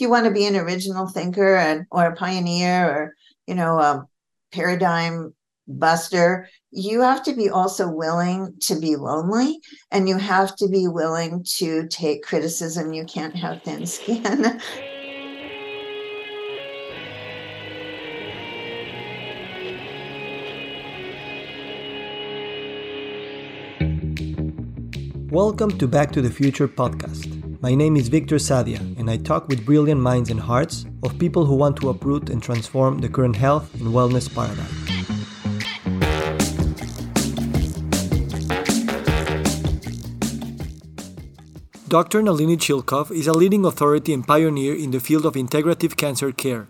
you want to be an original thinker and or a pioneer or you know a paradigm buster you have to be also willing to be lonely and you have to be willing to take criticism you can't have thin skin Welcome to Back to the Future podcast. My name is Victor Sadia, and I talk with brilliant minds and hearts of people who want to uproot and transform the current health and wellness paradigm. Dr. Nalini Chilkov is a leading authority and pioneer in the field of integrative cancer care.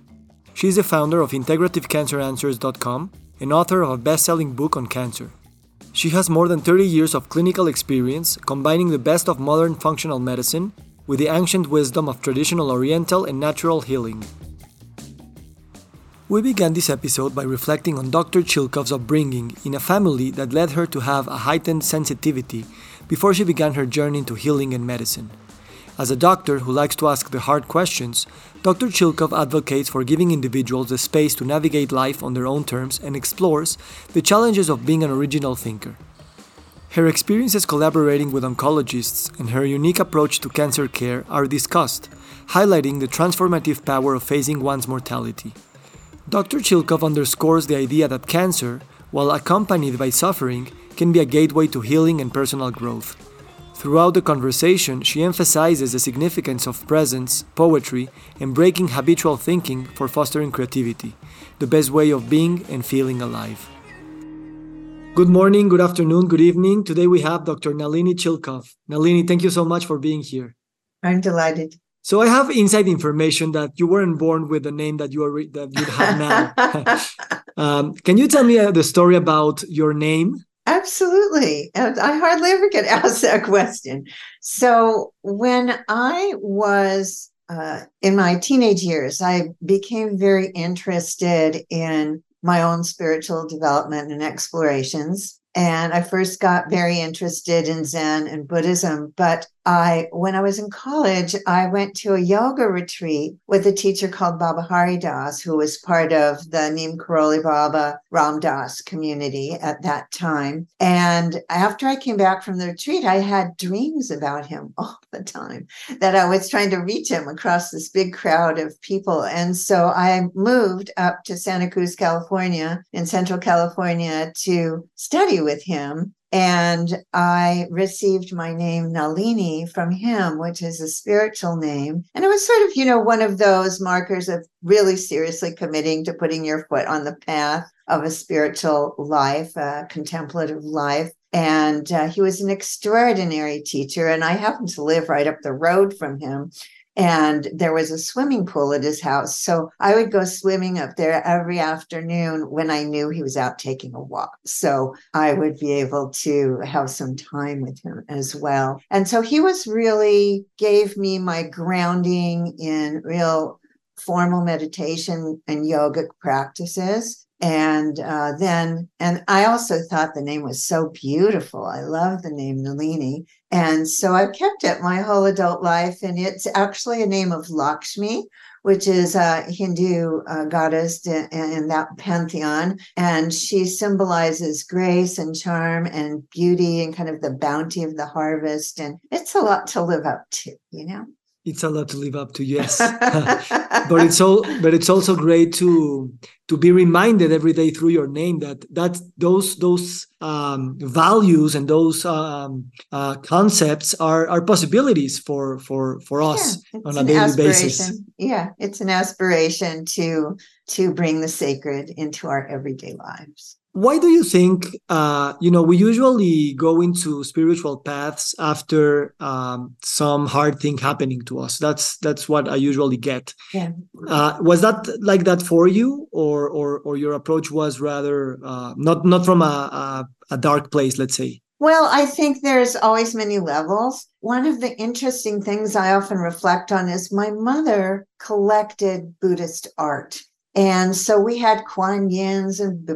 She is the founder of integrativecanceranswers.com and author of a best selling book on cancer. She has more than 30 years of clinical experience combining the best of modern functional medicine with the ancient wisdom of traditional Oriental and natural healing. We began this episode by reflecting on Dr. Chilkov's upbringing in a family that led her to have a heightened sensitivity before she began her journey into healing and medicine. As a doctor who likes to ask the hard questions, Dr. Chilkov advocates for giving individuals the space to navigate life on their own terms and explores the challenges of being an original thinker. Her experiences collaborating with oncologists and her unique approach to cancer care are discussed, highlighting the transformative power of facing one's mortality. Dr. Chilkov underscores the idea that cancer, while accompanied by suffering, can be a gateway to healing and personal growth. Throughout the conversation, she emphasizes the significance of presence, poetry, and breaking habitual thinking for fostering creativity, the best way of being and feeling alive. Good morning, good afternoon, good evening. Today we have Dr. Nalini Chilkov. Nalini, thank you so much for being here. i'm delighted So I have inside information that you weren't born with the name that you are that you have now. um, can you tell me uh, the story about your name? Absolutely. And I hardly ever get asked that question. So, when I was uh, in my teenage years, I became very interested in my own spiritual development and explorations. And I first got very interested in Zen and Buddhism. But I, when I was in college, I went to a yoga retreat with a teacher called Baba Hari Das, who was part of the Neem Karoli Baba Ram Das community at that time. And after I came back from the retreat, I had dreams about him all the time that I was trying to reach him across this big crowd of people. And so I moved up to Santa Cruz, California, in Central California to study with him. And I received my name Nalini from him, which is a spiritual name. And it was sort of, you know, one of those markers of really seriously committing to putting your foot on the path of a spiritual life, a contemplative life. And uh, he was an extraordinary teacher. And I happened to live right up the road from him and there was a swimming pool at his house. So I would go swimming up there every afternoon when I knew he was out taking a walk. So I would be able to have some time with him as well. And so he was really gave me my grounding in real formal meditation and yogic practices and uh, then and i also thought the name was so beautiful. I love the name nalini. And so i've kept it my whole adult life and it's actually a name of lakshmi which is a hindu uh, goddess in, in that pantheon. And she symbolizes grace and charm and beauty and kind of the bounty of the harvest. And it's a lot to live up to you know It's a lot to live up to, yes. but it's all but it's also great to to be reminded every day through your name that that those those um, values and those um, uh, concepts are are possibilities for for for us Yeah, on a daily basis. Yeah, it's an aspiration to to bring the sacred into our everyday lives. Why do you think, uh, you know, we usually go into spiritual paths after um, some hard thing happening to us? That's that's what I usually get. Yeah. Uh, was that like that for you, or or or your approach was rather uh, not not from a, a a dark place, let's say? Well, I think there's always many levels. One of the interesting things I often reflect on is my mother collected Buddhist art. And so we had Kuan Yins and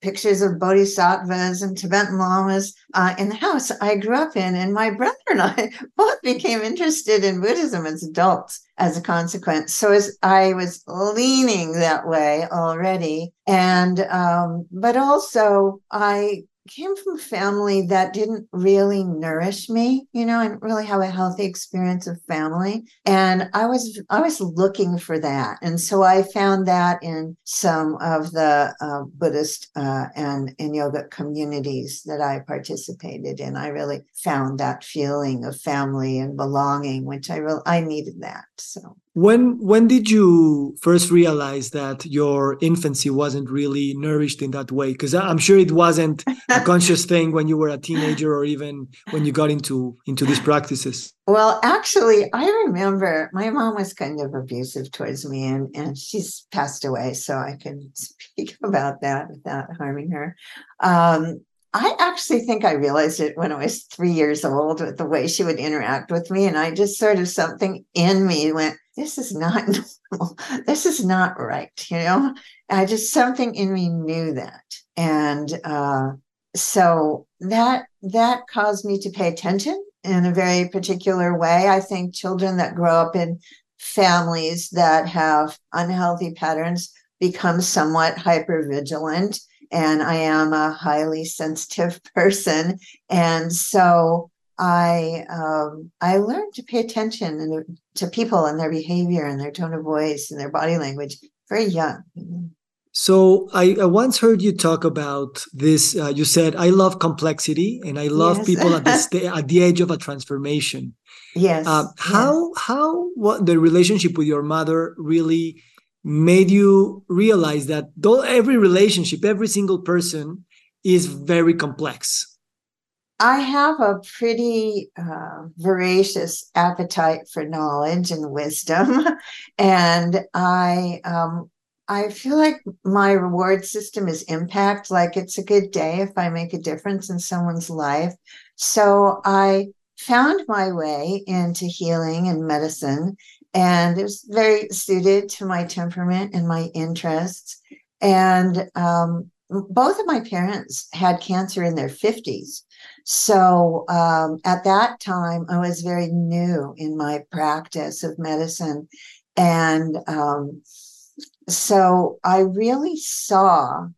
pictures of bodhisattvas and Tibetan lamas uh, in the house I grew up in. And my brother and I both became interested in Buddhism as adults as a consequence. So as I was leaning that way already. And, um, but also I came from a family that didn't really nourish me you know didn't really have a healthy experience of family. And i was i was looking for that. And so i found that in some of the uh, buddhist uh, and in yoga communities that i participated in. I really found that feeling of family and belonging which i really i needed that so when when did you first realize that your infancy wasn't really nourished in that way? Because I'm sure it wasn't a conscious thing when you were a teenager or even when you got into into these practices. Well, actually, I remember my mom was kind of abusive towards me, and and she's passed away, so I can speak about that without harming her. Um, I actually think I realized it when I was three years old with the way she would interact with me. And I just sort of something in me went, this is not normal. This is not right. You know, I just something in me knew that. And uh, so that that caused me to pay attention in a very particular way. I think children that grow up in families that have unhealthy patterns become somewhat hyper vigilant and I am a highly sensitive person. And so I um, I learned to pay attention to people and their behavior and their tone of voice and their body language very young. So I, I once heard you talk about this. Uh, you said, "I love complexity and I love yes. people at the sta- at the edge of a transformation." Yes. Uh, how yes. how what the relationship with your mother really made you realize that though every relationship, every single person is very complex. I have a pretty uh, voracious appetite for knowledge and wisdom, and I um, I feel like my reward system is impact. Like it's a good day if I make a difference in someone's life. So I found my way into healing and medicine and it was very suited to my temperament and my interests. And um, both of my parents had cancer in their 50s. So um, at that time, I was very new in my practice of medicine. And um, so I really saw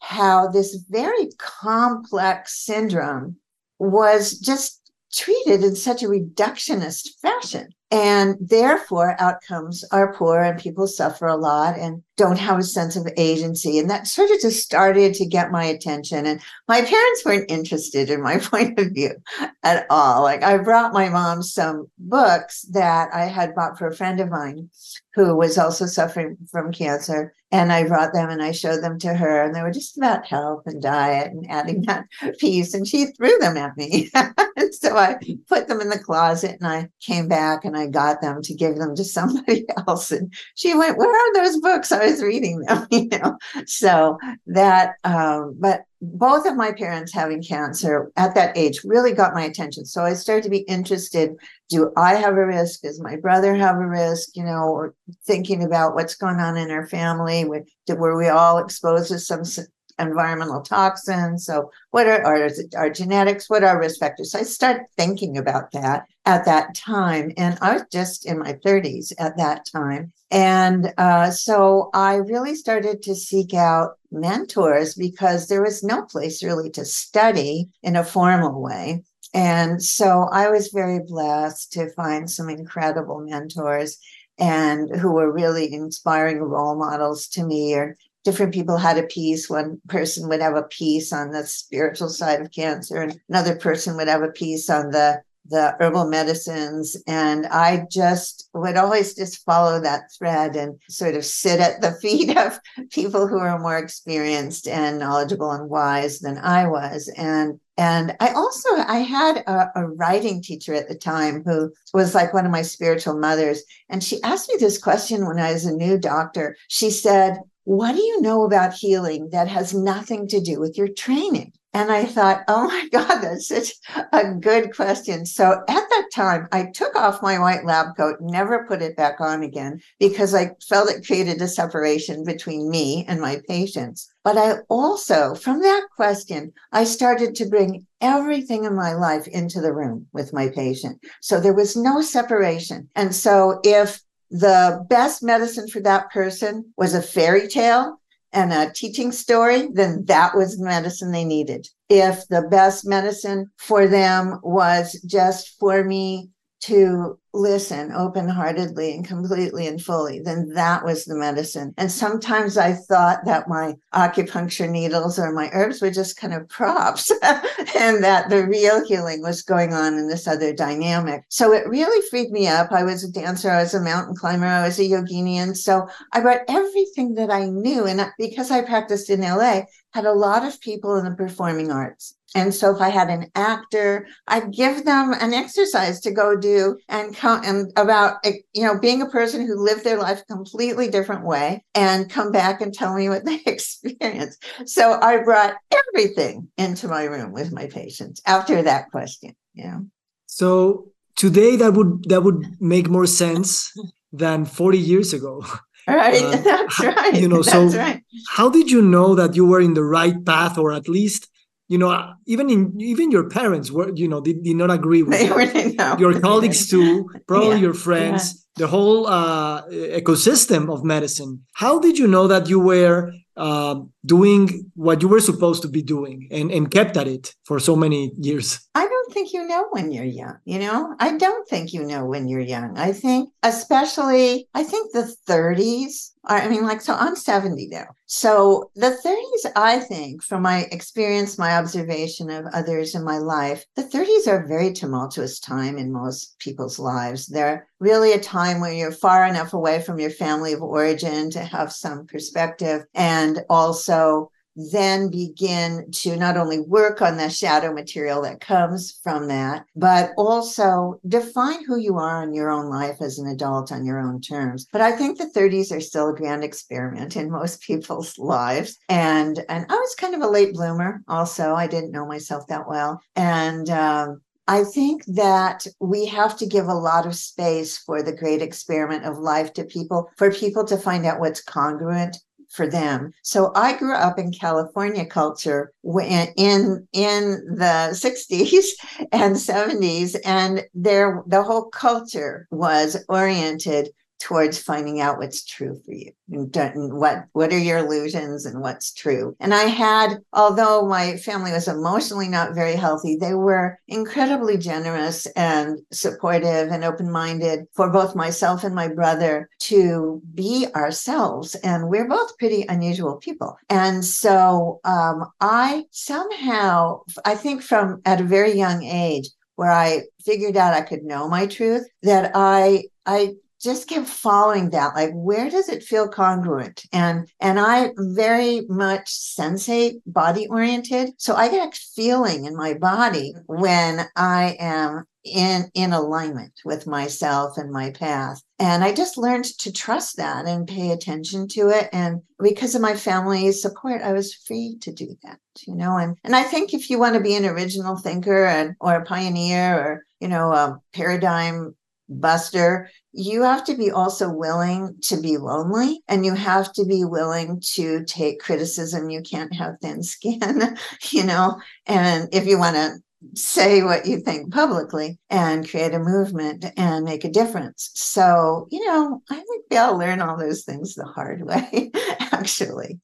how this very complex syndrome was just treated in such a reductionist fashion. And therefore, outcomes are poor and people suffer a lot. And don't have a sense of agency. And that sort of just started to get my attention. And my parents weren't interested in my point of view at all. Like, I brought my mom some books that I had bought for a friend of mine who was also suffering from cancer. And I brought them and I showed them to her, and they were just about health and diet and adding that piece. And she threw them at me. and so I put them in the closet and I came back and I got them to give them to somebody else. And she went, Where are those books? I was reading them, you know. So that, um, but both of my parents having cancer at that age really got my attention. So I started to be interested. Do I have a risk? Does my brother have a risk? You know, or thinking about what's going on in our family. Were we all exposed to some environmental toxins. So, what are our, genetics? What are risk factors? So, I started thinking about that at that time. And I was just in my 30s at that time. And uh, so, I really started to seek out mentors because there was no place really to study in a formal way. And so, I was very blessed to find some incredible mentors and who were really inspiring role models to me or different people had a piece. One person would have a piece on the spiritual side of cancer, and another person would have a piece on the the herbal medicines. And I just would always just follow that thread and sort of sit at the feet of people who are more experienced and knowledgeable and wise than I was. And and I also I had a, a, writing teacher at the time who was like one of my spiritual mothers. And she asked me this question when I was a new doctor. She said, what do you know about healing that has nothing to do with your training? And I thought, oh my God, that's such a good question. So at that time, I took off my white lab coat, never put it back on again because I felt it created a separation between me and my patients. But I also, from that question, I started to bring everything in my life into the room with my patient. So there was no separation. And so if the best medicine for that person was a fairy tale, and a teaching story, then that was the medicine they needed. If the best medicine for them was just for me to listen open heartedly and completely and fully, then that was the medicine. And sometimes I thought that my acupuncture needles or my herbs were just kind of props and that the real healing was going on in this other dynamic. So it really freed me up. I was a dancer, I was a mountain climber, I was a yoginian. So I brought everything that I knew. And because I practiced in LA, had a lot of people in the performing arts. And so if I had an actor, I'd give them an exercise to go do and come and about you know being a person who lived their life completely different way and come back and tell me what they experienced. So I brought everything into my room with my patients after that question. Yeah. So today that would that would make more sense than 40 years ago. Right, uh, that's right. You know, so right. how did you know that you were in the right path, or at least, you know, even in even your parents were, you know, did, did not agree with your colleagues too, probably yeah. your friends, yeah. the whole uh, ecosystem of medicine. How did you know that you were uh, doing what you were supposed to be doing and, and kept at it for so many years? I don't think you know when you're young. You know, I don't think you know when you're young. I think, especially, I think the 30s are, I mean, like, so I'm 70 now. So the 30s, I think, from my experience, my observation of others in my life, the 30s are a very tumultuous time in most people's lives. They're really a time where you're far enough away from your family of origin to have some perspective and also then begin to not only work on the shadow material that comes from that, but also define who you are in your own life as an adult on your own terms. But I think the 30s are still a grand experiment in most people's lives. And and I was kind of a late bloomer also. I didn't know myself that well. And um, I think that we have to give a lot of space for the great experiment of life to people, for people to find out what's congruent for them. So I grew up in California culture in in, in the 60s and 70s and there the whole culture was oriented towards finding out what's true for you. And what what are your illusions and what's true? And i had although my family was emotionally not very healthy they were incredibly generous and supportive and open-minded for both myself and my brother to be ourselves. And we're both pretty unusual people. And so um, i somehow i think from at a very young age where I figured out I could know my truth, that I I just kept following that like where does it feel congruent? And and i very much sensate body oriented. So i get a feeling in my body when i am in in alignment with myself and my path. And i just learned to trust that and pay attention to it. And because of my family's support i was free to do that you know? And and i think if you want to be an original thinker and or a pioneer or you know a paradigm buster you have to be also willing to be lonely and you have to be willing to take criticism. You can't have thin skin you know? And if you want to say what you think publicly and create a movement and make a difference. So you know i think we all learn all those things the hard way actually.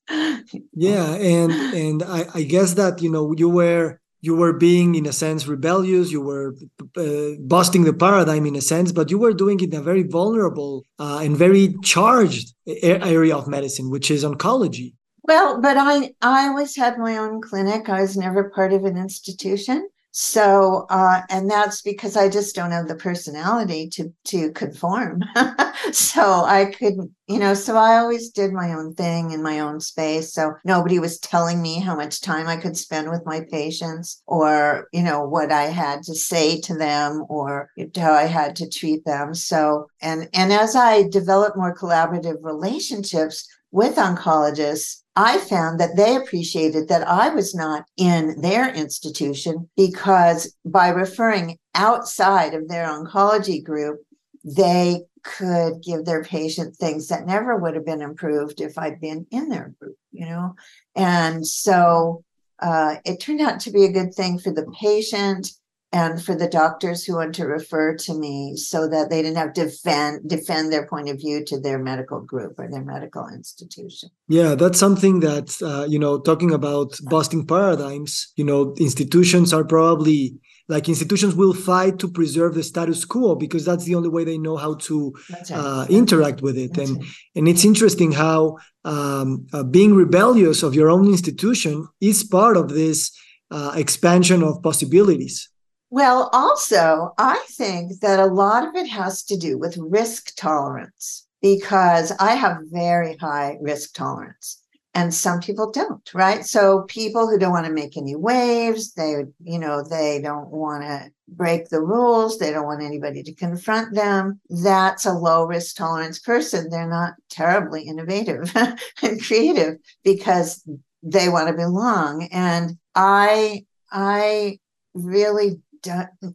Yeah and and I, I guess that you know you were you were being in a sense rebellious you were uh, busting the paradigm in a sense but you were doing it in a very vulnerable uh, and very charged area of medicine which is oncology. Well but i i always had my own clinic. I was never part of an institution so uh, and that's because i just don't have the personality to to conform. So i couldn't you know so i always did my own thing in my own space. So nobody was telling me how much time i could spend with my patients or you know what i had to say to them or how i had to treat them. So and and as i developed more collaborative relationships with oncologists, I found that they appreciated that I was not in their institution because by referring outside of their oncology group, they could give their patient things that never would have been improved if I'd been in their group, you know? And so uh, it turned out to be a good thing for the patient and for the doctors who want to refer to me so that they didn't have to defend defend their point of view to their medical group or their medical institution yeah that's something that uh, you know talking about busting paradigms you know institutions are probably like institutions will fight to preserve the status quo because that's the only way they know how to right. uh, interact with it that's and right. and it's interesting how um, uh, being rebellious of your own institution is part of this uh, expansion of possibilities well also i think that a lot of it has to do with risk tolerance because i have very high risk tolerance and some people don't right? So people who don't want to make any waves they you know they don't want to break the rules they don't want anybody to confront them that's a low risk tolerance person. They're not terribly innovative and creative because they want to belong. And i i really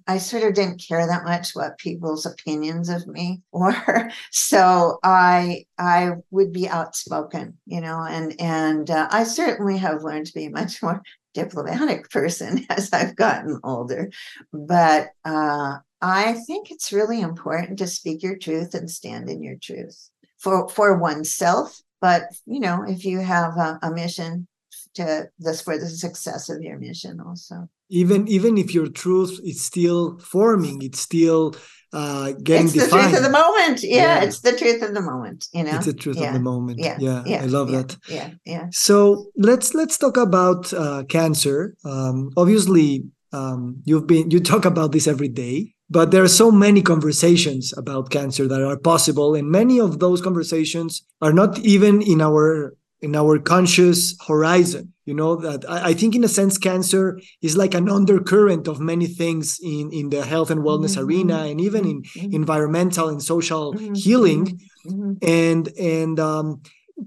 I sort of didn't care that much what people's opinions of me were. So I I would be outspoken, you know, and and uh, I certainly have learned to be a much more diplomatic person as I've gotten older. But uh, I think it's really important to speak your truth and stand in your truth for for oneself. But you know, if you have a, a mission to this for the success of your mission, also. Even even if your truth is still forming it's still uh getting it's the defined. truth of the moment. Yeah, yeah, it's the truth of the moment you know? It's the truth yeah. of the moment. Yeah. Yeah, yeah. I love that. Yeah. Yeah. So let's let's talk about uh, cancer. Um obviously um you've been you talk about this every day but there are so many conversations about cancer that are possible and many of those conversations are not even in our in our conscious horizon you know that I, I, think in a sense cancer is like an undercurrent of many things in in the health and wellness mm-hmm. arena and even in mm-hmm. environmental and social mm-hmm. healing mm-hmm. and and um,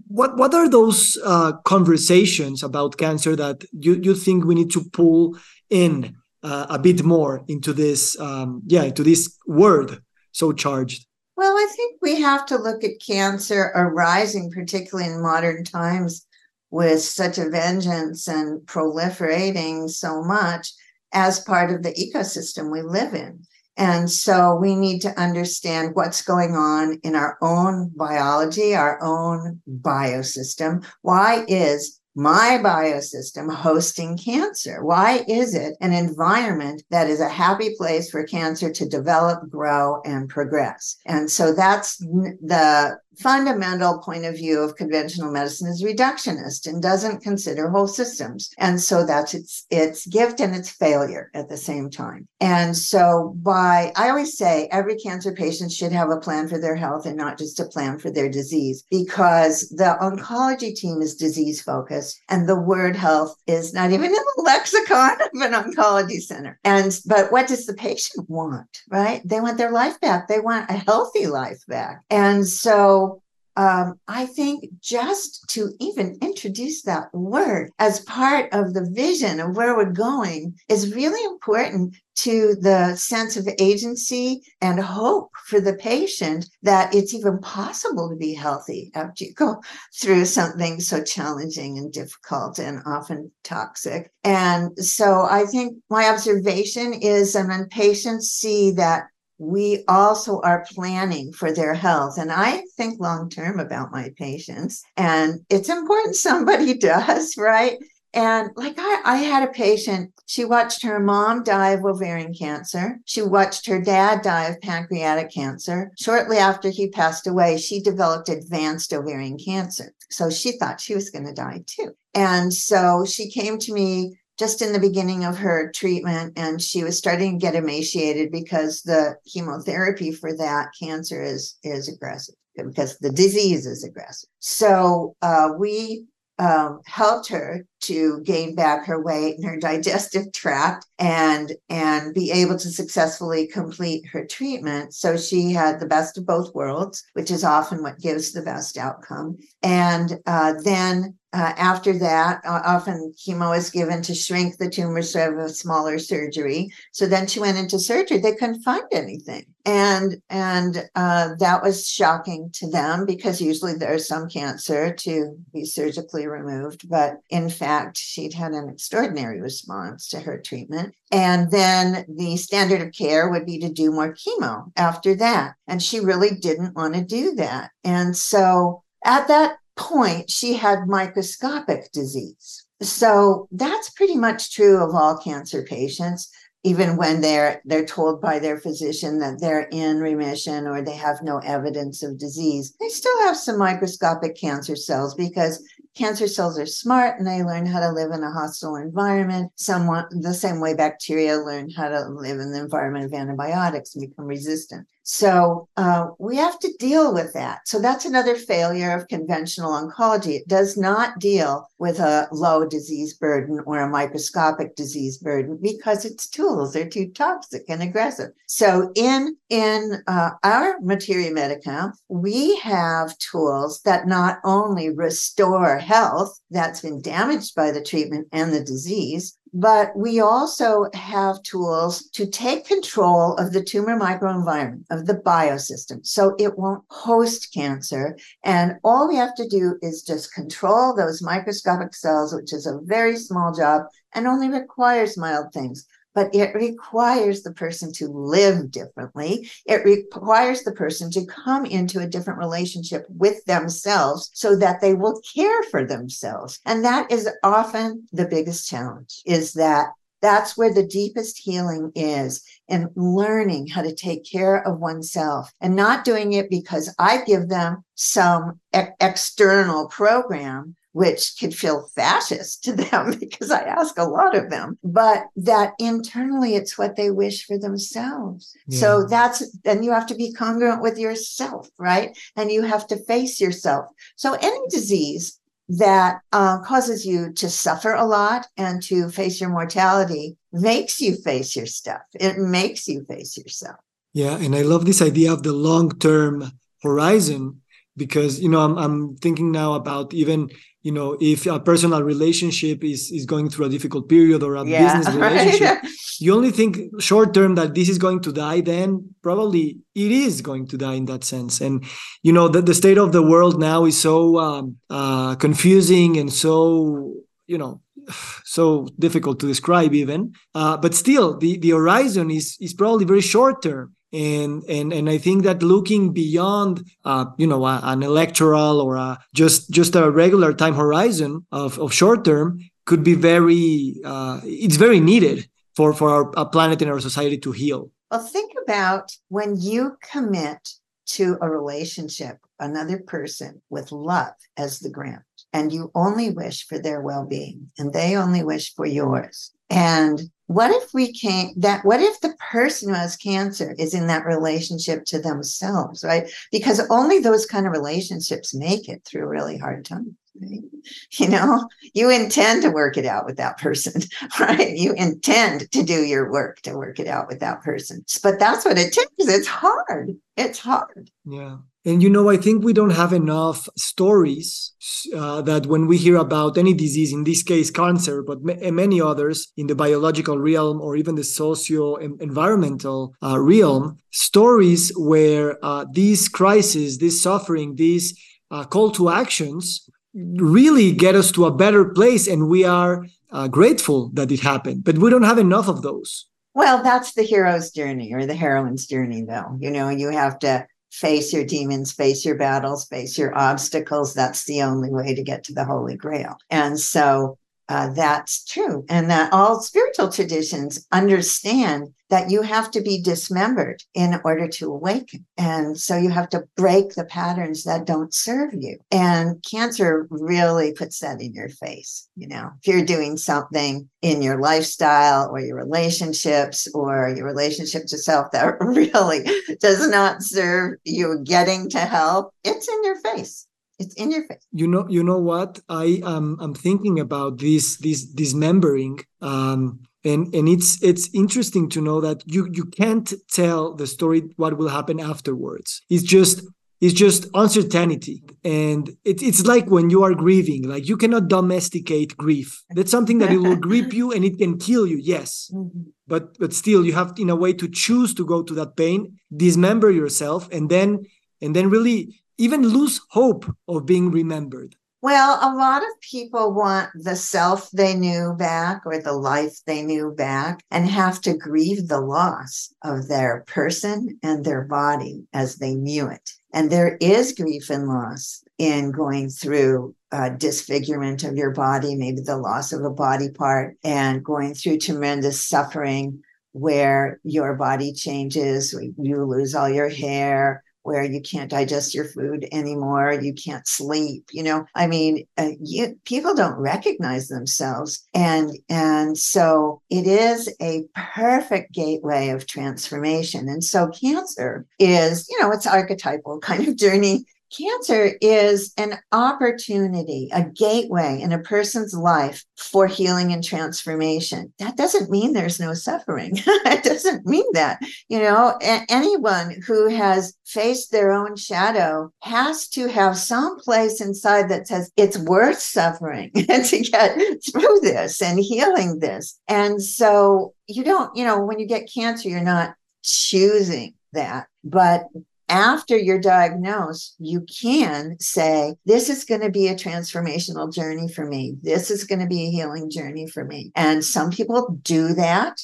what what are those uh, conversations about cancer that you you think we need to pull in uh, a bit more into this um, yeah into this word so charged well, I think we have to look at cancer arising, particularly in modern times, with such a vengeance and proliferating so much as part of the ecosystem we live in. And so we need to understand what's going on in our own biology, our own biosystem. Why is my biosystem hosting cancer? Why is it an environment that is a happy place for cancer to develop, grow, and progress? And so that's the fundamental point of view of conventional medicine is reductionist and doesn't consider whole systems. And so that's its its gift and its failure at the same time. And so by I always say every cancer patient should have a plan for their health and not just a plan for their disease because the oncology team is disease focused and the word health is not even in the lexicon of an oncology center. And but what does the patient want, right? They want their life back. They want a healthy life back. And so um, I think just to even introduce that word as part of the vision of where we're going is really important to the sense of agency and hope for the patient that it's even possible to be healthy after you go through something so challenging and difficult and often toxic. And so I think my observation is that when patients see that we also are planning for their health. And I think long term about my patients. And it's important somebody does, right? And like I, I had a patient, she watched her mom die of ovarian cancer. She watched her dad die of pancreatic cancer. Shortly after he passed away, she developed advanced ovarian cancer. So she thought she was going to die too. And so she came to me just in the beginning of her treatment and she was starting to get emaciated because the chemotherapy for that cancer is is aggressive because the disease is aggressive. So uh, we um, helped her to gain back her weight and her digestive tract and and be able to successfully complete her treatment. So she had the best of both worlds which is often what gives the best outcome. And uh, then uh, after that, uh, often chemo is given to shrink the tumor so have a smaller surgery. So then she went into surgery. They couldn't find anything, and and uh, that was shocking to them because usually there's some cancer to be surgically removed, but in fact she'd had an extraordinary response to her treatment. And then the standard of care would be to do more chemo after that, and she really didn't want to do that, and so at that point, she had microscopic disease. So that's pretty much true of all cancer patients even when they're they're told by their physician that they're in remission or they have no evidence of disease they still have some microscopic cancer cells because cancer cells are smart and they learn how to live in a hostile environment somewhat the same way bacteria learn how to live in the environment of antibiotics and become resistant so uh, we have to deal with that. So that's another failure of conventional oncology. It does not deal with a low disease burden or a microscopic disease burden because its tools are too toxic and aggressive. So in in uh, our materia medica, we have tools that not only restore health that's been damaged by the treatment and the disease, but we also have tools to take control of the tumor microenvironment, of the biosystem, so it won't host cancer. And all we have to do is just control those microscopic cells, which is a very small job and only requires mild things but it requires the person to live differently. It requires the person to come into a different relationship with themselves so that they will care for themselves. And that is often the biggest challenge is that that's where the deepest healing is in learning how to take care of oneself and not doing it because I give them some e- external program which could feel fascist to them because I ask a lot of them, but that internally it's what they wish for themselves. Yeah. So that's, then you have to be congruent with yourself, right? And you have to face yourself. So any disease that uh, causes you to suffer a lot and to face your mortality makes you face your stuff. It makes you face yourself. Yeah. And I love this idea of the long term horizon because, you know, I'm, I'm thinking now about even you know if a personal relationship is is going through a difficult period or a yeah, business relationship right? you only think short term that this is going to die then probably it is going to die in that sense. And you know the, the state of the world now is so um, uh, confusing and so you know so difficult to describe even. Uh, but still the the horizon is is probably very short term and and and I think that looking beyond uh, you know a, an electoral or a, just just a regular time horizon of, of short term could be very uh, it's very needed for for our, our planet and our society to heal. Well, think about when you commit to a relationship, another person with love as the ground, and you only wish for their well being, and they only wish for yours. And what if we can't that what if the person who has cancer is in that relationship to themselves right? Because only those kind of relationships make it through really hard times right? you know you intend to work it out with that person right? You intend to do your work to work it out with that person. But that's what it takes. It's hard. It's hard. Yeah and you know, I think we don't have enough stories uh, that when we hear about any disease, in this case cancer, but many others in the biological realm or even the socio environmental uh, realm, stories where uh, these crises, this suffering, these uh, call to actions really get us to a better place. And we are uh, grateful that it happened, but we don't have enough of those. Well, that's the hero's journey or the heroine's journey, though. You know, you have to face your demons, face your battles, face your obstacles. That's the only way to get to the Holy Grail. And so uh, that's true. And that all spiritual traditions understand that you have to be dismembered in order to awaken. And so you have to break the patterns that don't serve you. And cancer really puts that in your face. You know, if you're doing something in your lifestyle or your relationships or your relationship to self that really does not serve you getting to help, it's in your face It's in your face. You know, you know what? I am I'm thinking about this this dismembering. Um, and and it's it's interesting to know that you you can't tell the story what will happen afterwards. It's just it's just uncertainty and it, it's like when you are grieving like you cannot domesticate grief that's something that it will grip you and it can kill you yes mm-hmm. but but still you have in a way to choose to go to that pain dismember yourself and then and then really even lose hope of being remembered well, a lot of people want the self they knew back or the life they knew back and have to grieve the loss of their person and their body as they knew it. And there is grief and loss in going through uh, disfigurement of your body, maybe the loss of a body part, and going through tremendous suffering where your body changes, you lose all your hair, where you can't digest your food anymore, you can't sleep. You know, I mean, uh, you, people don't recognize themselves, and and so it is a perfect gateway of transformation. And so cancer is, you know, it's archetypal kind of journey Cancer is an opportunity, a gateway in a person's life for healing and transformation. That doesn't mean there's no suffering. it doesn't mean that. You know, a- anyone who has faced their own shadow has to have some place inside that says it's worth suffering to get through this and healing this. And so you don't, you know, when you get cancer, you're not choosing that, but after you're diagnosed, you can say, This is going to be a transformational journey for me. This is going to be a healing journey for me. And some people do that,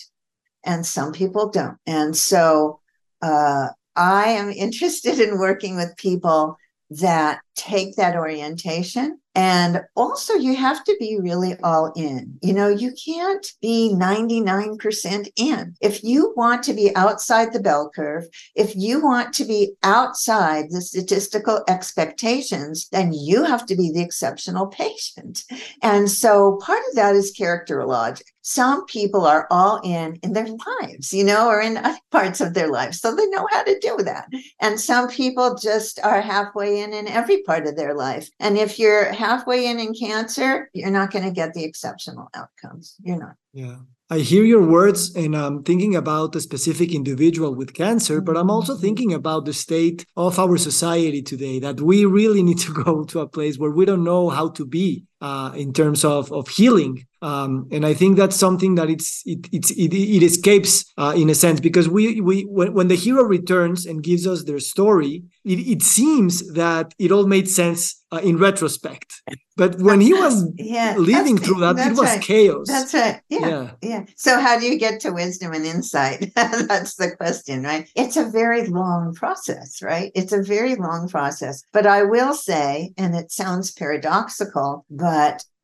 and some people don't. And so uh, I am interested in working with people that take that orientation and also, you have to be really all in. You know, you can't be 99% in. If you want to be outside the bell curve, if you want to be outside the statistical expectations, then you have to be the exceptional patient. And so part of that is characterologic. Some people are all in in their lives, you know, or in other parts of their lives. So they know how to do that. And some people just are halfway in in every part of their life. And if you're halfway in in cancer, you're not going to get the exceptional outcomes. You're not. Yeah. I hear your words and I'm thinking about a specific individual with cancer, but I'm also mm-hmm. thinking about the state of our society today that we really need to go to a place where we don't know how to be uh, in terms of, of healing. Um, and I think that's something that it's it it's it, it escapes uh, in a sense because we we when, when the hero returns and gives us their story, it, it seems that it all made sense uh, in retrospect. But when he was yeah, living through that, it was right. chaos. That's right. Yeah, yeah, yeah. So how do you get to wisdom and insight? that's the question, right? It's a very long process, right? It's a very long process. But I will say, and it sounds paradoxical, but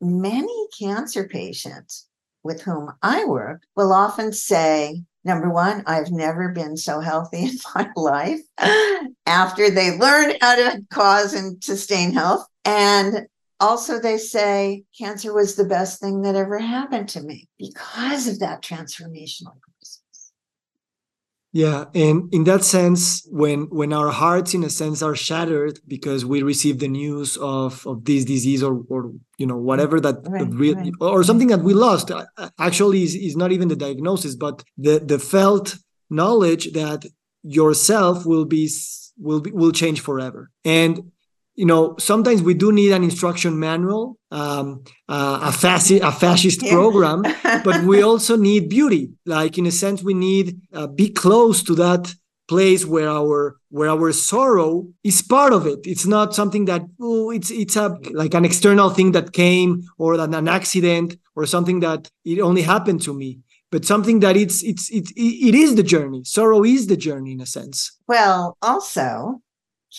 many cancer patients with whom I work will often say, Number one, I've never been so healthy in my life after they learn how to cause and sustain health. And also, they say cancer was the best thing that ever happened to me because of that transformational yeah, and in that sense, when when our hearts, in a sense, are shattered because we receive the news of of this disease or or you know whatever that right, re- right. or something that we lost, uh, actually is, is not even the diagnosis, but the the felt knowledge that yourself will be will be, will change forever. And you know sometimes we do need an instruction manual um, uh, a, fasci- a fascist yeah. program but we also need beauty. Like in a sense we need uh, be close to that place where our where our sorrow is part of it. It's not something that oh it's it's a like an external thing that came or an, an accident or something that it only happened to me but something that it's it's it, it is the journey. Sorrow is the journey in a sense. Well also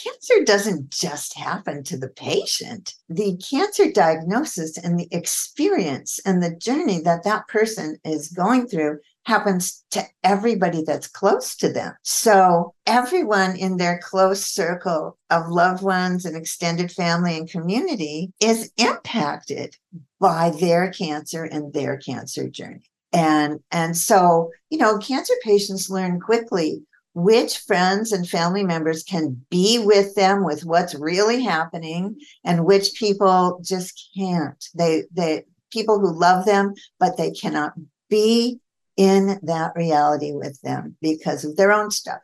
cancer doesn't just happen to the patient. The cancer diagnosis and the experience and the journey that that person is going through happens to everybody that's close to them. So everyone in their close circle of loved ones and extended family and community is impacted by their cancer and their cancer journey. And and so, you know, cancer patients learn quickly which friends and family members can be with them with what's really happening and which people just can't they they people who love them but they cannot be in that reality with them because of their own stuff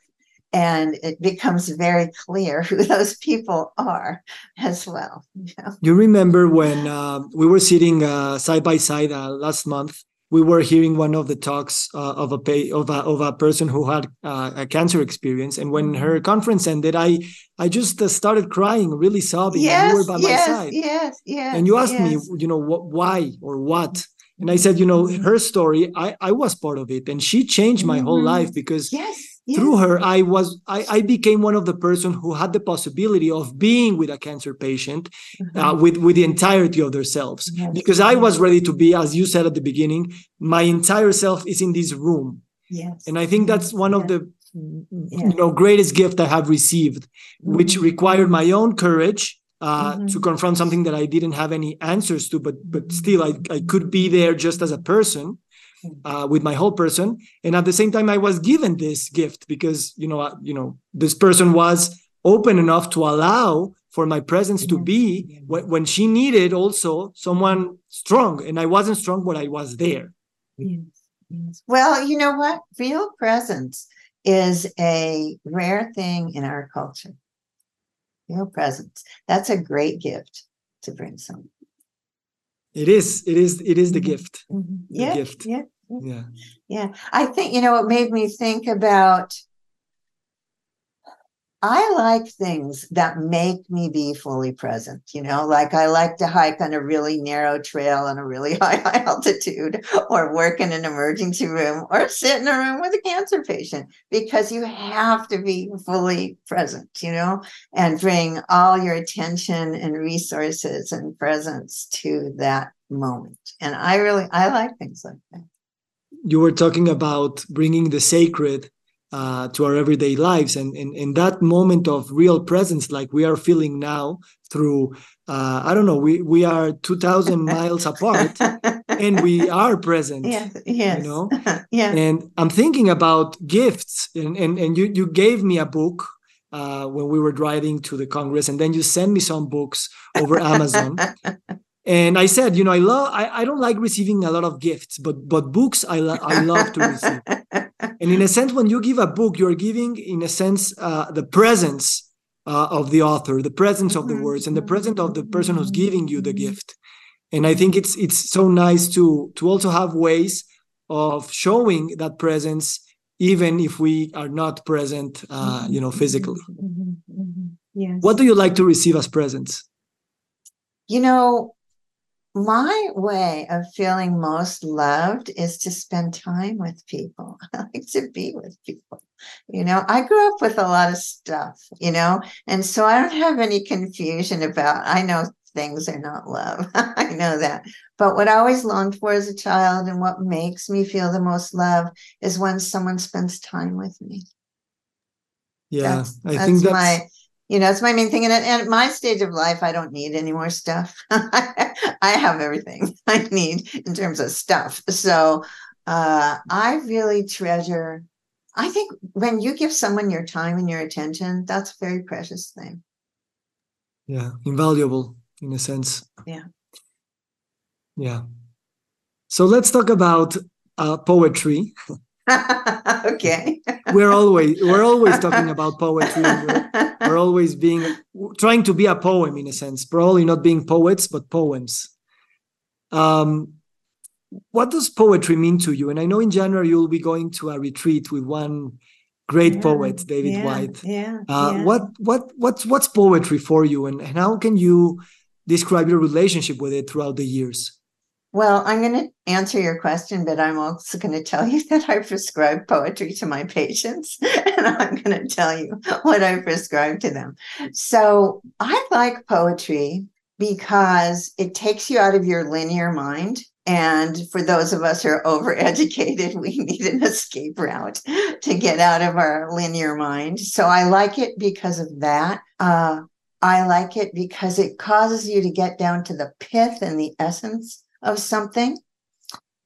and it becomes very clear who those people are as well. Yeah. You remember when uh, we were sitting uh, side by side uh, last month? We were hearing one of the talks uh, of a pay, of a of a person who had uh, a cancer experience, and when her mm-hmm. conference ended, I I just uh, started crying, really sobbing. Yes, you were by yes, my side. Yes, yes. And you asked yes. me, you know, what, why or what, and I said, you know, mm-hmm. her story, I I was part of it, and she changed my mm-hmm. whole life because yes yes. through her i was I, I became one of the person who had the possibility of being with a cancer patient mm-hmm. uh, with with the entirety of themselves yes. because i was ready to be as you said at the beginning my entire self is in this room yes and i think that's one of the you know greatest gift i have received mm-hmm. which required my own courage uh, mm-hmm. to confront something that I didn't have any answers to, but but still I, I could be there just as a person uh, with my whole person. And at the same time i was given this gift because you know uh, you know this person was open enough to allow for my presence to be when, when she needed also someone strong. And i wasn't strong but i was there. Yes. Yes. well you know what? Real presence is a rare thing in our culture. Real presence. That's a great gift to bring someone it is it is it is the mm-hmm. gift. Mm-hmm. yeah, gift. yeah. Yeah. Yeah. I think you know it made me think about I like things that make me be fully present, you know, like I like to hike on a really narrow trail on a really high, high altitude, or work in an emergency room, or sit in a room with a cancer patient because you have to be fully present, you know, and bring all your attention and resources and presence to that moment. And I really, I like things like that you were talking about bringing the sacred uh, to our everyday lives. And in that moment of real presence like we are feeling now through uh, i don't know we we are 2000 miles apart and we are present yes, yes. you know? Yeah and i'm thinking about gifts. And and, and you you gave me a book uh, when we were driving to the congress and then you sent me some books over amazon. And i said you know i love I, I don't like receiving a lot of gifts but but books i, lo- I love to receive and in a sense when you give a book you're giving in a sense uh, the presence uh, of the author the presence of the mm-hmm. words and the presence of the person who's giving you the gift and i think it's it's so nice to to also have ways of showing that presence even if we are not present uh, you know physically mm-hmm. Mm-hmm. yes. what do you like to receive as presents you know my way of feeling most loved is to spend time with people. I like to be with people. You know, I grew up with a lot of stuff, you know, and so I don't have any confusion about, I know things are not love. I know that. But what I always longed for as a child and what makes me feel the most love is when someone spends time with me. Yeah, that's, I that's think that's my you know, it's my main thing. And at, at, my stage of life, I don't need any more stuff. I have everything I need in terms of stuff. So uh, I really treasure. I think when you give someone your time and your attention, that's a very precious thing. Yeah, invaluable in a sense. Yeah. Yeah. So let's talk about uh, poetry. okay. we're always we're always talking about poetry. We're, we're, always being trying to be a poem in a sense. Probably not being poets, but poems. Um, what does poetry mean to you? And I know in January you'll be going to a retreat with one great yeah, poet, David yeah, Whyte. Yeah, uh, yeah. What what what's what's poetry for you, and, and how can you describe your relationship with it throughout the years? Well, I'm going to answer your question, but I'm also going to tell you that I prescribe poetry to my patients, and I'm going to tell you what I prescribe to them. So I like poetry because it takes you out of your linear mind. And for those of us who are overeducated, we need an escape route to get out of our linear mind. So I like it because of that. Uh, I like it because it causes you to get down to the pith and the essence of something.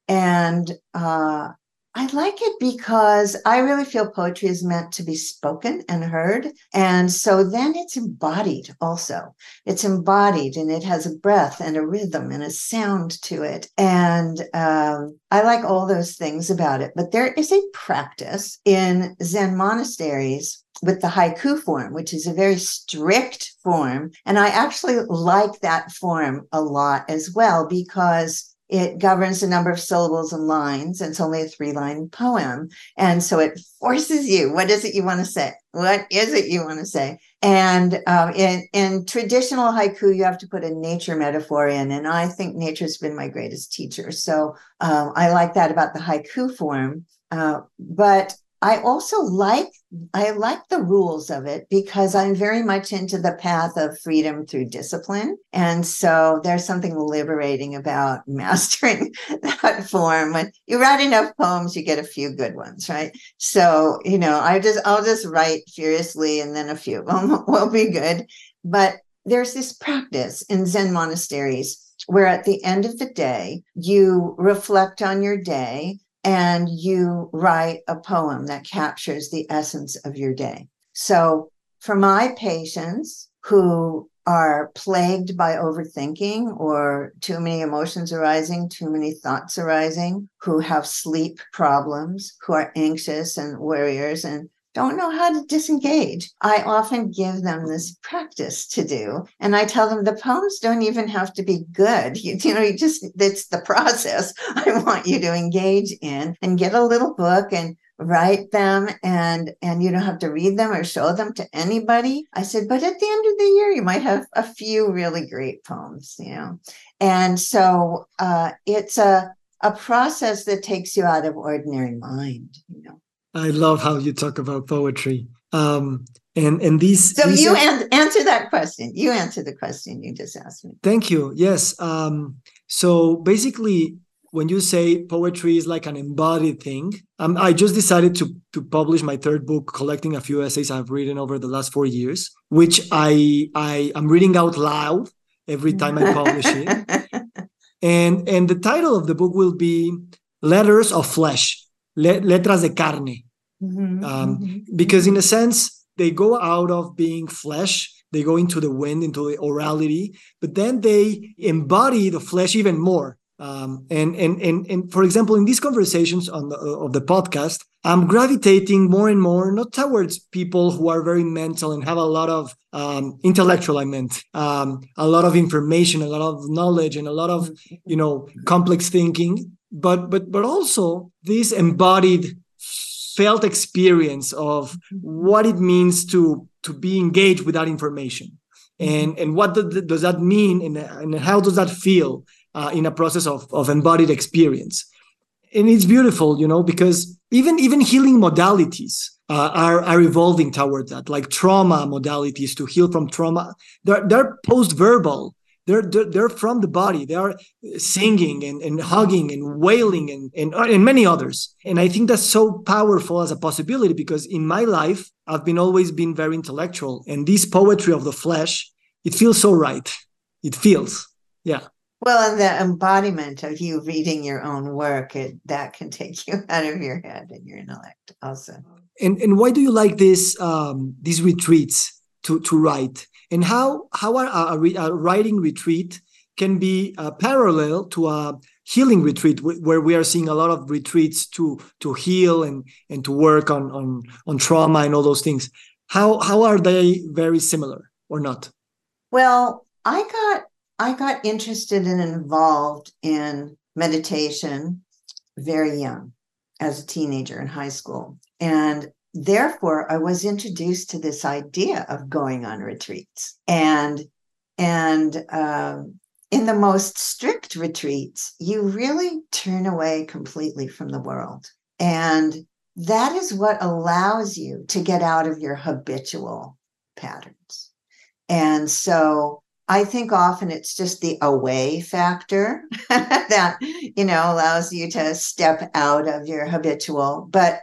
And uh, I like it because I really feel poetry is meant to be spoken and heard. And so then it's embodied also. It's embodied and it has a breath and a rhythm and a sound to it. And um, I like all those things about it. But there is a practice in Zen monasteries with the haiku form, which is a very strict form. And I actually like that form a lot as well because it governs the number of syllables and lines. And it's only a three line poem. And so it forces you what is it you want to say? What is it you want to say? And um, in, in traditional haiku, you have to put a nature metaphor in. And I think nature's been my greatest teacher. So um, I like that about the haiku form. Uh, but I also like I like the rules of it because I'm very much into the path of freedom through discipline. And so there's something liberating about mastering that form. When you write enough poems, you get a few good ones, right? So, you know, I just I'll just write furiously and then a few will, will be good. But there's this practice in Zen monasteries where at the end of the day, you reflect on your day and you write a poem that captures the essence of your day. So, for my patients who are plagued by overthinking or too many emotions arising, too many thoughts arising, who have sleep problems, who are anxious and worriers and don't know how to disengage. I often give them this practice to do. And I tell them the poems don't even have to be good. You, you know, you just, it's the process I want you to engage in and get a little book and write them and and you don't have to read them or show them to anybody i said but at the end of the year you might have a few really great poems you know and so uh, it's a a process that takes you out of ordinary mind you know I love how you talk about poetry. Um, and and these. So these you are, an- answer that question. You answer the question you just asked me. Thank you. Yes. Um, so basically, when you say poetry is like an embodied thing, um, I just decided to to publish my third book, collecting a few essays I've written over the last four years, which I I am reading out loud every time I publish it. and and the title of the book will be Letters of Flesh, letras de carne Mm-hmm, um, mm-hmm. Because, in a sense, they go out of being flesh, they go into the wind, into the orality, but then they embody the flesh even more. Um, and, and and and for example, in these conversations on the, of the podcast, I'm gravitating more and more not towards people who are very mental and have a lot of um, intellectual, I meant, um, a lot of information, a lot of knowledge, and a lot of you know complex thinking, but but but also this embodied felt experience of mm-hmm. what it means to to be engaged with that information mm-hmm. and and what does that mean and, and how does that feel uh, in a process of, of embodied experience and it's beautiful you know because even even healing modalities uh, are are evolving toward that like trauma modalities to heal from trauma they're they're post verbal they're, they're, they're from the body. They are singing and, and hugging and wailing and, and, and many others. And I think that's so powerful as a possibility because in my life, I've been always been very intellectual. And this poetry of the flesh, it feels so right. It feels, yeah. Well, and the embodiment of you reading your own work, it, that can take you out of your head and your intellect also. And and why do you like this um, these retreats to to write? And how how a, a, a writing retreat can be uh, parallel to a healing retreat where we are seeing a lot of retreats to to heal and and to work on on on trauma and all those things. How how are they very similar or not? Well i got i got interested and involved in meditation very young as a teenager in high school. And therefore i was introduced to this idea of going on retreats and and um, in the most strict retreats you really turn away completely from the world. And that is what allows you to get out of your habitual patterns. And so I think often it's just the away factor that you know allows you to step out of your habitual but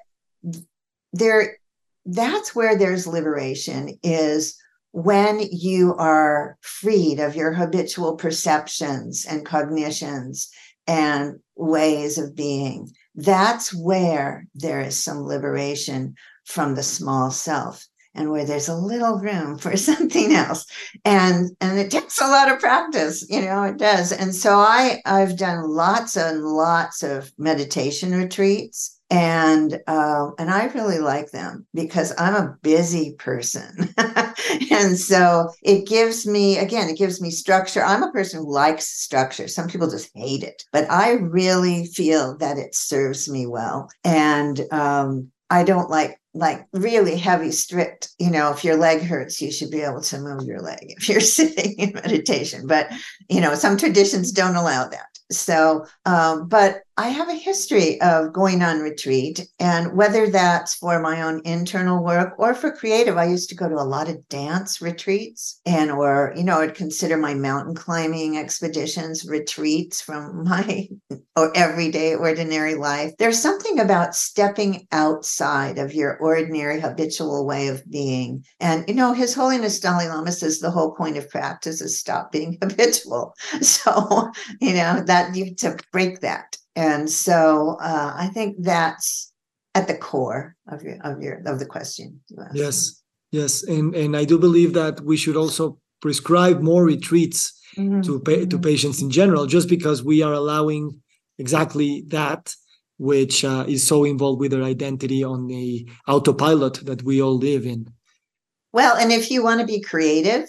there that's where there's liberation is when you are freed of your habitual perceptions and cognitions and ways of being that's where there is some liberation from the small self and where there's a little room for something else. And and it takes a lot of practice you know it does. And so i i've done lots and lots of meditation retreats and uh, and I really like them because I'm a busy person, and so it gives me again it gives me structure. I'm a person who likes structure. Some people just hate it, but I really feel that it serves me well, and um, I don't like like really heavy, strict, you know, if your leg hurts, you should be able to move your leg if you're sitting in meditation. But, you know, some traditions don't allow that. So, um, but I have a history of going on retreat, and whether that's for my own internal work or for creative, I used to go to a lot of dance retreats, and or you know, I'd consider my mountain climbing expeditions retreats from my or everyday ordinary life. There's something about stepping outside of your ordinary habitual way of being, and you know, His Holiness Dalai Lama says the whole point of practice is stop being habitual. So, you know, that you to break that and so uh, I think that's at the core of your of your of the question. Yes, yes, and and I do believe that we should also prescribe more retreats mm-hmm. to pa- to mm-hmm. patients in general, just because we are allowing exactly that, which uh, is so involved with their identity on the autopilot that we all live in. Well, and if you want to be creative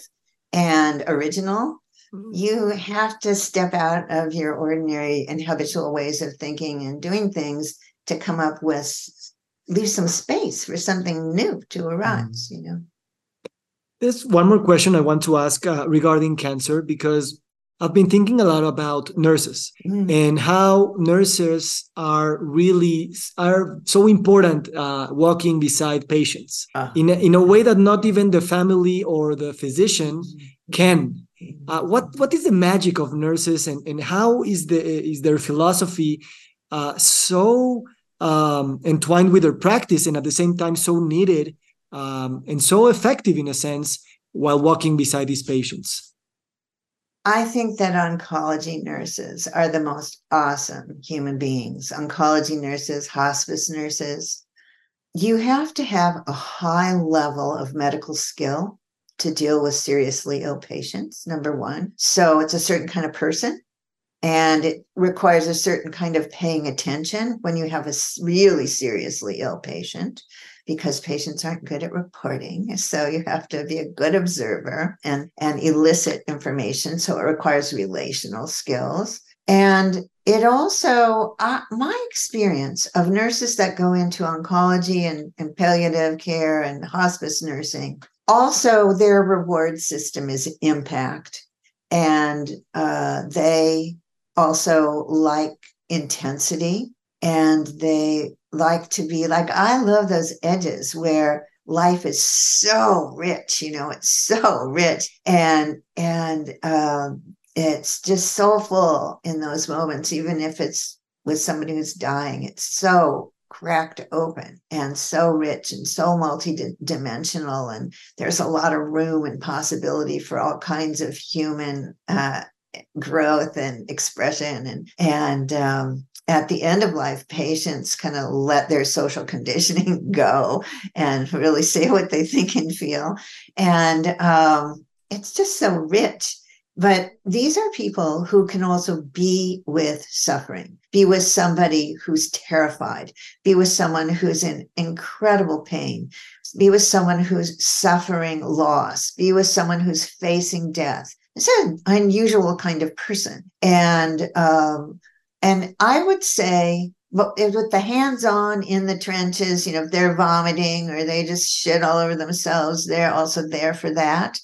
and original, you have to step out of your ordinary and habitual ways of thinking and doing things to come up with leave some space for something new to arise mm. you know there's one more question i want to ask uh, regarding cancer because i've been thinking a lot about nurses mm. and how nurses are really are so important uh, walking beside patients uh. in, a, in a way that not even the family or the physician mm. can uh, what what is the magic of nurses, and, and how is the is their philosophy uh, so um, entwined with their practice, and at the same time so needed um, and so effective in a sense while walking beside these patients? I think that oncology nurses are the most awesome human beings. Oncology nurses, hospice nurses. You have to have a high level of medical skill to deal with seriously ill patients, number one. So it's a certain kind of person and it requires a certain kind of paying attention when you have a really seriously ill patient because patients aren't good at reporting so you have to be a good observer and and elicit information so it requires relational skills and it also uh, my experience of nurses that go into oncology and, and palliative care and hospice nursing also their reward system is impact. And uh, they also like intensity. And they like to be like i love those edges where life is so rich you know it's so rich. And and um, it's just so full in those moments even if it's with somebody who's dying. It's so cracked open and so rich and so multi-dimensional and there's a lot of room and possibility for all kinds of human uh, growth and expression and and um, at the end of life patients kind of let their social conditioning go and really say what they think and feel. And um, it's just so rich but these are people who can also be with suffering, be with somebody who's terrified, be with someone who's in incredible pain, be with someone who's suffering loss, be with someone who's facing death. It's an unusual kind of person. And um, and I would say but with the hands on in the trenches, you know, if they're vomiting or they just shit all over themselves, they're also there for that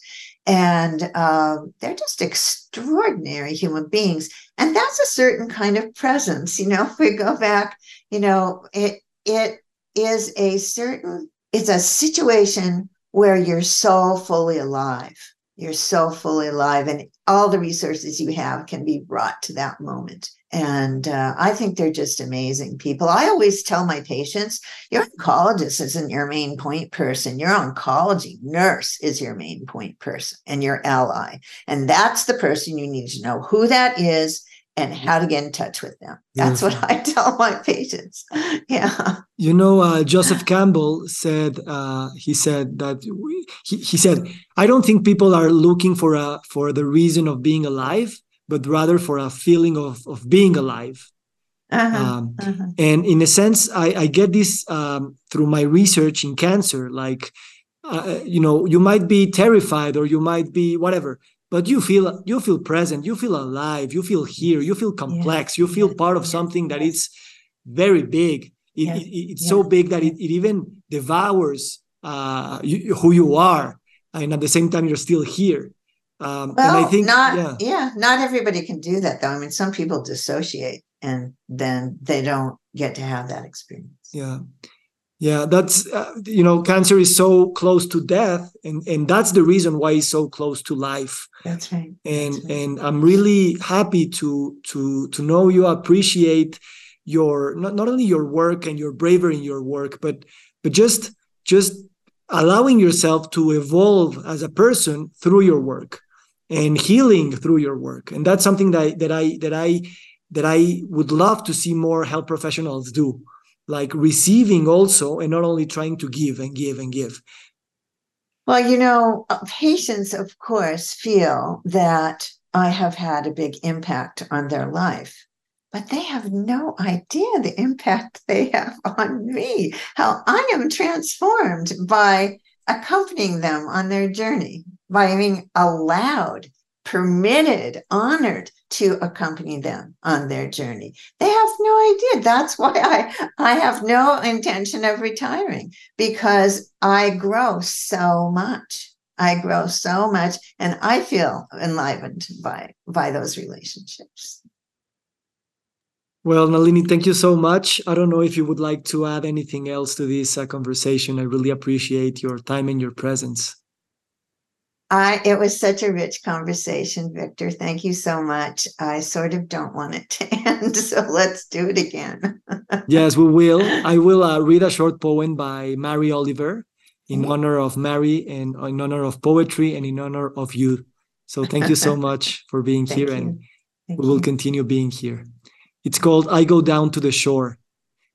and um, they're just extraordinary human beings. And that's a certain kind of presence you know if we go back you know it it is a certain it's a situation where you're so fully alive you're so fully alive and all the resources you have can be brought to that moment and uh, I think they're just amazing people. I always tell my patients, your oncologist isn't your main point person. Your oncology nurse is your main point person and your ally. And that's the person you need to know who that is and how to get in touch with them. That's what I tell my patients. Yeah. You know, uh, Joseph Campbell said uh, he said that we, he, he said I don't think people are looking for a for the reason of being alive, but rather for a feeling of of being alive. Uh-huh, um, uh-huh. And in a sense, I, I get this um, through my research in cancer. Like, uh, you know, you might be terrified or you might be whatever, but you feel you feel present you feel alive you feel here you feel complex you feel part of something that is very big it, it, it's so big that it, it even devours uh, you, who you are and at the same time you're still here um, well, and I think not yeah. yeah, not everybody can do that though. I mean, some people dissociate and then they don't get to have that experience. Yeah, yeah that's uh, you know cancer is so close to death and and that's the reason why it's so close to life. That's right. And that's right. and i'm really happy to to to know you appreciate your not, not only your work and your bravery in your work but but just just allowing yourself to evolve as a person through your work and healing through your work. And that's something that that i that i that i would love to see more health professionals do like receiving also and not only trying to give and give and give. Well you know uh, patients of course feel that i have had a big impact on their life but they have no idea the impact they have on me how i am transformed by accompanying them on their journey by being allowed permitted, honored to accompany them on their journey. They have no idea. That's why I, I have no intention of retiring because I grow so much. I grow so much and I feel enlivened by, by those relationships. Well, Nalini, thank you so much. I don't know if you would like to add anything else to this uh, conversation. I really appreciate your time and your presence. I it was such a rich conversation, Victor. Thank you so much. I sort of don't want it to end, so let's do it again. yes, we will. I will uh, read a short poem by Mary Oliver in mm-hmm. honor of Mary and in honor of poetry and in honor of you. So thank you so much for being here, you. and thank we will you. continue being here. It's called "I Go Down to the Shore."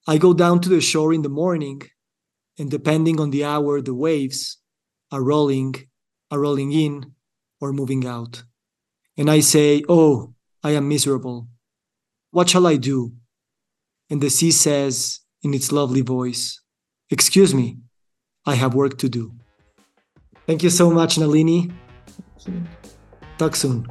I go down to the shore in the morning, and depending on the hour, the waves are rolling are rolling in or moving out. And I say, Oh, I am miserable. What shall I do? And the sea says in its lovely voice, Excuse me, I have work to do. Thank you so much, Nalini. Talk soon.